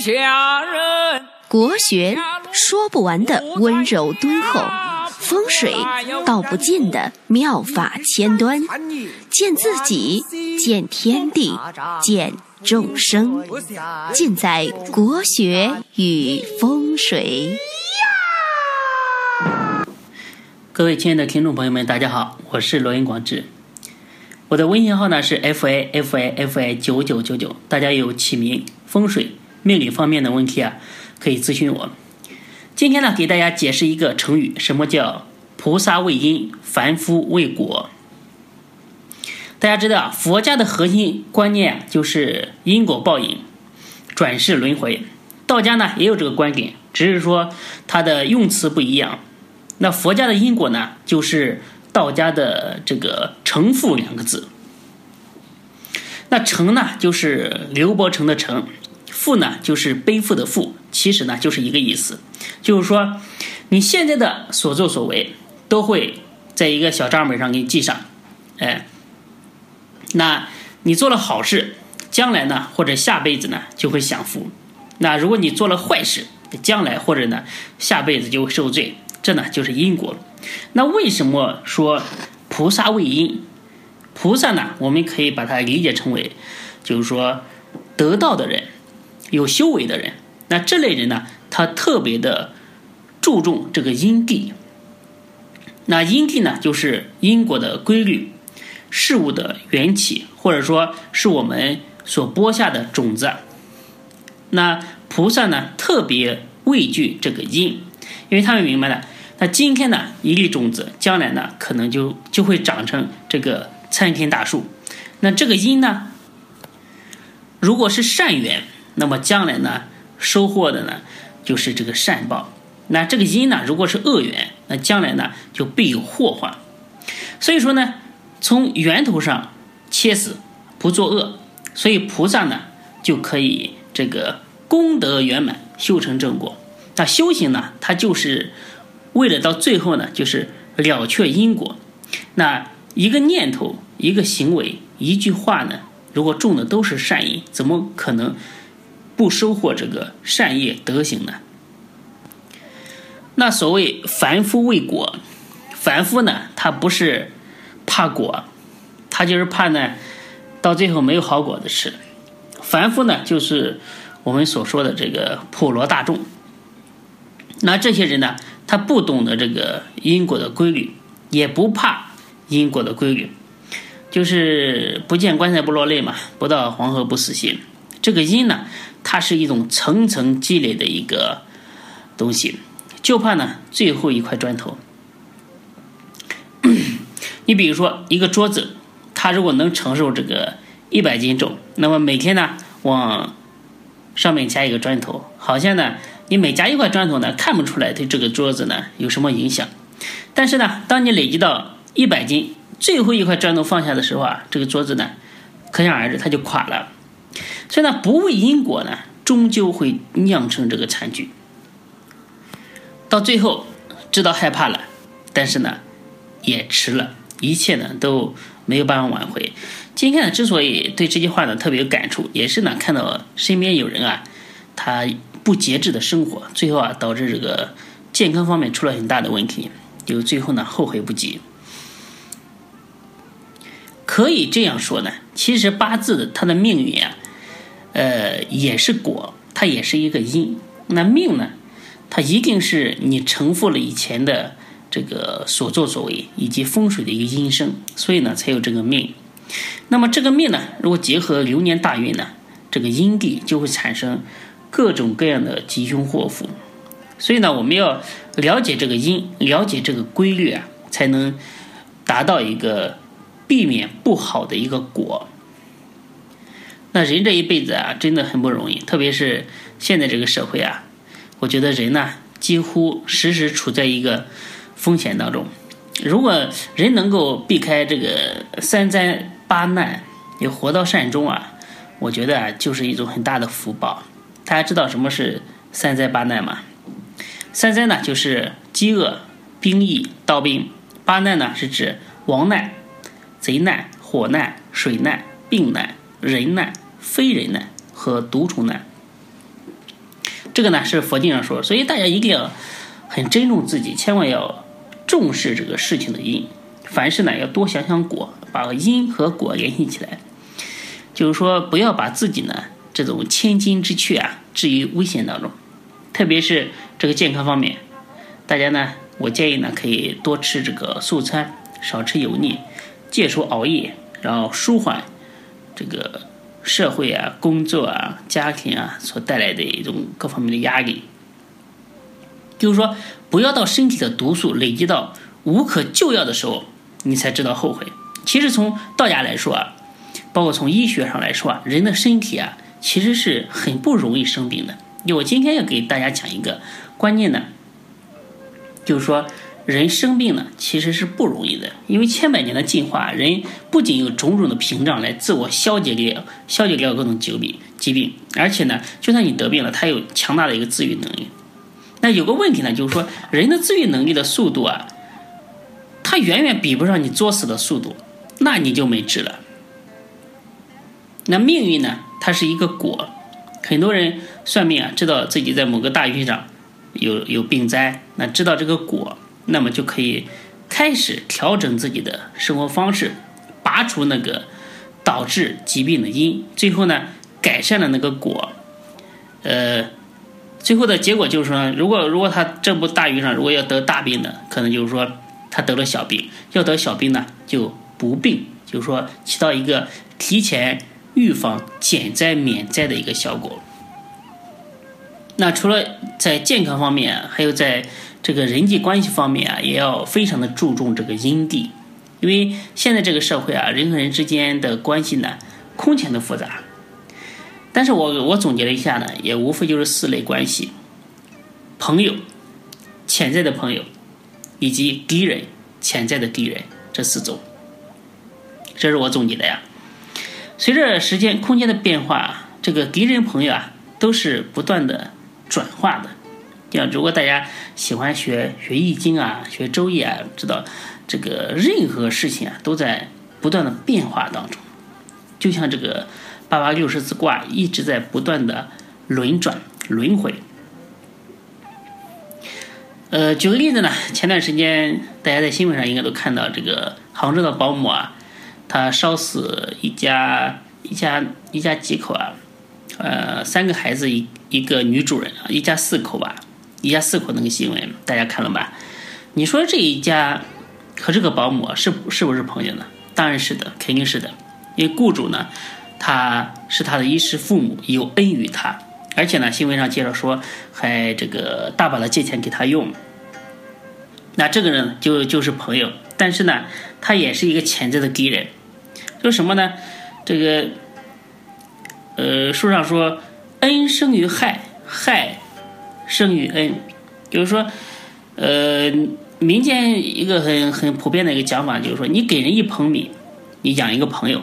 下人。国学说不完的温柔敦厚，风水道不尽的妙法千端，见自己，见天地，见众生，尽在国学与风水。各位亲爱的听众朋友们，大家好，我是罗云广志，我的微信号呢是 f a f a f a 九九九九，大家有起名、风水、命理方面的问题啊，可以咨询我。今天呢，给大家解释一个成语，什么叫菩萨为因，凡夫为果。大家知道啊，佛家的核心观念就是因果报应、转世轮回。道家呢也有这个观点，只是说它的用词不一样。那佛家的因果呢，就是道家的这个“成负”两个字。那“成”呢，就是刘伯承的“成”；“负”呢，就是背负的“负”。其实呢，就是一个意思，就是说你现在的所作所为都会在一个小账本上给你记上。哎，那你做了好事，将来呢，或者下辈子呢，就会享福；那如果你做了坏事，将来或者呢，下辈子就会受罪。这呢就是因果。那为什么说菩萨为因？菩萨呢，我们可以把它理解成为，就是说得道的人，有修为的人。那这类人呢，他特别的注重这个因地。那因地呢，就是因果的规律，事物的缘起，或者说是我们所播下的种子。那菩萨呢，特别畏惧这个因。因为他们明白了，那今天呢一粒种子，将来呢可能就就会长成这个参天大树。那这个因呢，如果是善缘，那么将来呢收获的呢就是这个善报。那这个因呢，如果是恶缘，那将来呢就必有祸患。所以说呢，从源头上切死，不作恶，所以菩萨呢就可以这个功德圆满，修成正果。那修行呢，它就是为了到最后呢，就是了却因果。那一个念头、一个行为、一句话呢，如果种的都是善因，怎么可能不收获这个善业德行呢？那所谓凡夫为果，凡夫呢，他不是怕果，他就是怕呢，到最后没有好果子吃。凡夫呢，就是我们所说的这个普罗大众。那这些人呢，他不懂得这个因果的规律，也不怕因果的规律，就是不见棺材不落泪嘛，不到黄河不死心。这个因呢，它是一种层层积累的一个东西，就怕呢最后一块砖头。你比如说一个桌子，它如果能承受这个一百斤重，那么每天呢往上面加一个砖头，好像呢。你每加一块砖头呢，看不出来对这个桌子呢有什么影响。但是呢，当你累积到一百斤，最后一块砖头放下的时候啊，这个桌子呢，可想而知它就垮了。所以呢，不畏因果呢，终究会酿成这个惨剧。到最后知道害怕了，但是呢，也迟了，一切呢都没有办法挽回。今天呢，之所以对这句话呢特别有感触，也是呢看到身边有人啊，他。不节制的生活，最后啊导致这个健康方面出了很大的问题，就最后呢后悔不及。可以这样说呢，其实八字的它的命运啊，呃也是果，它也是一个因。那命呢，它一定是你承负了以前的这个所作所为以及风水的一个因生，所以呢才有这个命。那么这个命呢，如果结合流年大运呢，这个阴地就会产生。各种各样的吉凶祸福，所以呢，我们要了解这个因，了解这个规律啊，才能达到一个避免不好的一个果。那人这一辈子啊，真的很不容易，特别是现在这个社会啊，我觉得人呢，几乎时时处在一个风险当中。如果人能够避开这个三灾八难，也活到善终啊，我觉得啊，就是一种很大的福报。大家知道什么是三灾八难吗？三灾呢，就是饥饿、兵役、刀兵；八难呢，是指亡难、贼难、火难、水难、病难、人难、非人难和毒虫难。这个呢是佛经上说，所以大家一定要很珍重自己，千万要重视这个事情的因。凡事呢要多想想果，把因和果联系起来。就是说，不要把自己呢这种千金之躯啊置于危险当中，特别是这个健康方面，大家呢，我建议呢可以多吃这个素餐，少吃油腻，戒除熬夜，然后舒缓这个社会啊、工作啊、家庭啊所带来的一种各方面的压力。就是说，不要到身体的毒素累积到无可救药的时候，你才知道后悔。其实从道家来说啊。包括从医学上来说啊，人的身体啊，其实是很不容易生病的。我今天要给大家讲一个观念呢，就是说人生病呢，其实是不容易的。因为千百年的进化，人不仅有种种的屏障来自我消解掉、消解掉各种疾病、疾病，而且呢，就算你得病了，它有强大的一个自愈能力。那有个问题呢，就是说人的自愈能力的速度啊，它远远比不上你作死的速度，那你就没治了。那命运呢？它是一个果，很多人算命啊，知道自己在某个大运上有有病灾，那知道这个果，那么就可以开始调整自己的生活方式，拔除那个导致疾病的因，最后呢，改善了那个果。呃，最后的结果就是说，如果如果他这部大运上如果要得大病的，可能就是说他得了小病；要得小病呢，就不病，就是说起到一个提前。预防减灾免灾的一个效果。那除了在健康方面，还有在这个人际关系方面啊，也要非常的注重这个因地，因为现在这个社会啊，人和人之间的关系呢，空前的复杂。但是我我总结了一下呢，也无非就是四类关系：朋友、潜在的朋友，以及敌人、潜在的敌人这四种。这是我总结的呀。随着时间、空间的变化，这个敌人、朋友啊，都是不断的转化的。像如果大家喜欢学学易经啊、学周易啊，知道这个任何事情啊，都在不断的变化当中。就像这个八八六十四卦一直在不断的轮转、轮回。呃，举个例子呢，前段时间大家在新闻上应该都看到，这个杭州的保姆啊。她烧死一家一家一家几口啊？呃，三个孩子一一个女主人啊，一家四口吧，一家四口那个新闻大家看了吧？你说这一家和这个保姆是是不是朋友呢？当然是的，肯定是的。因为雇主呢，他是他的衣食父母，有恩于他，而且呢，新闻上介绍说还这个大把的借钱给他用。那这个人就就是朋友，但是呢，他也是一个潜在的敌人。说什么呢？这个，呃，书上说，恩生于害，害生于恩，就是说，呃，民间一个很很普遍的一个讲法，就是说，你给人一捧米，你养一个朋友；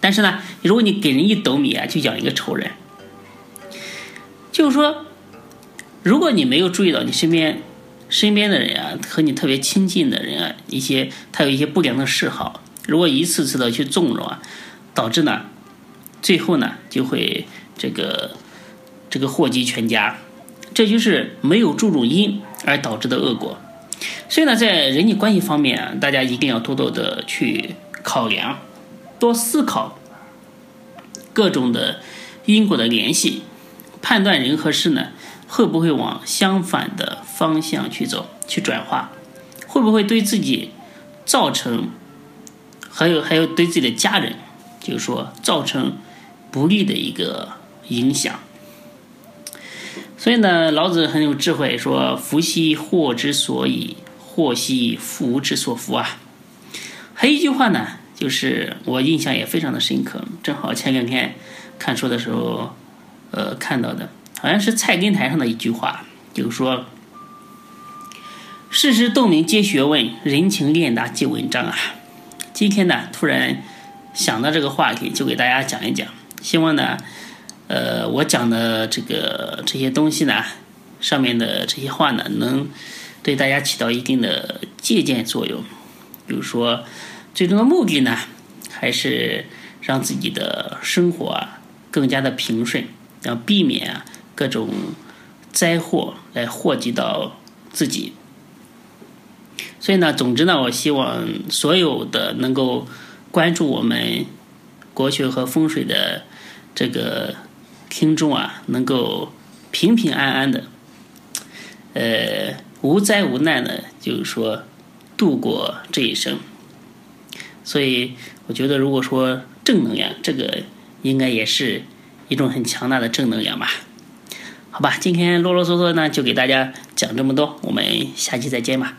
但是呢，如果你给人一斗米啊，就养一个仇人。就是说，如果你没有注意到你身边身边的人啊，和你特别亲近的人啊，一些他有一些不良的嗜好。如果一次次的去纵容啊，导致呢，最后呢就会这个这个祸及全家，这就是没有注重因而导致的恶果。所以呢，在人际关系方面，大家一定要多多的去考量，多思考各种的因果的联系，判断人和事呢会不会往相反的方向去走，去转化，会不会对自己造成。还有还有对自己的家人，就是说造成不利的一个影响。所以呢，老子很有智慧，说“福兮祸之所以，祸兮福之所伏”啊。还有一句话呢，就是我印象也非常的深刻，正好前两天看书的时候，呃，看到的，好像是菜根谭上的一句话，就是说：“世事洞明皆学问，人情练达即文章啊。”今天呢，突然想到这个话题，就给大家讲一讲。希望呢，呃，我讲的这个这些东西呢，上面的这些话呢，能对大家起到一定的借鉴作用。比如说，最终的目的呢，还是让自己的生活啊更加的平顺，要避免啊各种灾祸来祸及到自己。所以呢，总之呢，我希望所有的能够关注我们国学和风水的这个听众啊，能够平平安安的，呃，无灾无难的，就是说度过这一生。所以，我觉得如果说正能量，这个应该也是一种很强大的正能量吧。好吧，今天啰啰嗦嗦呢，就给大家讲这么多，我们下期再见吧。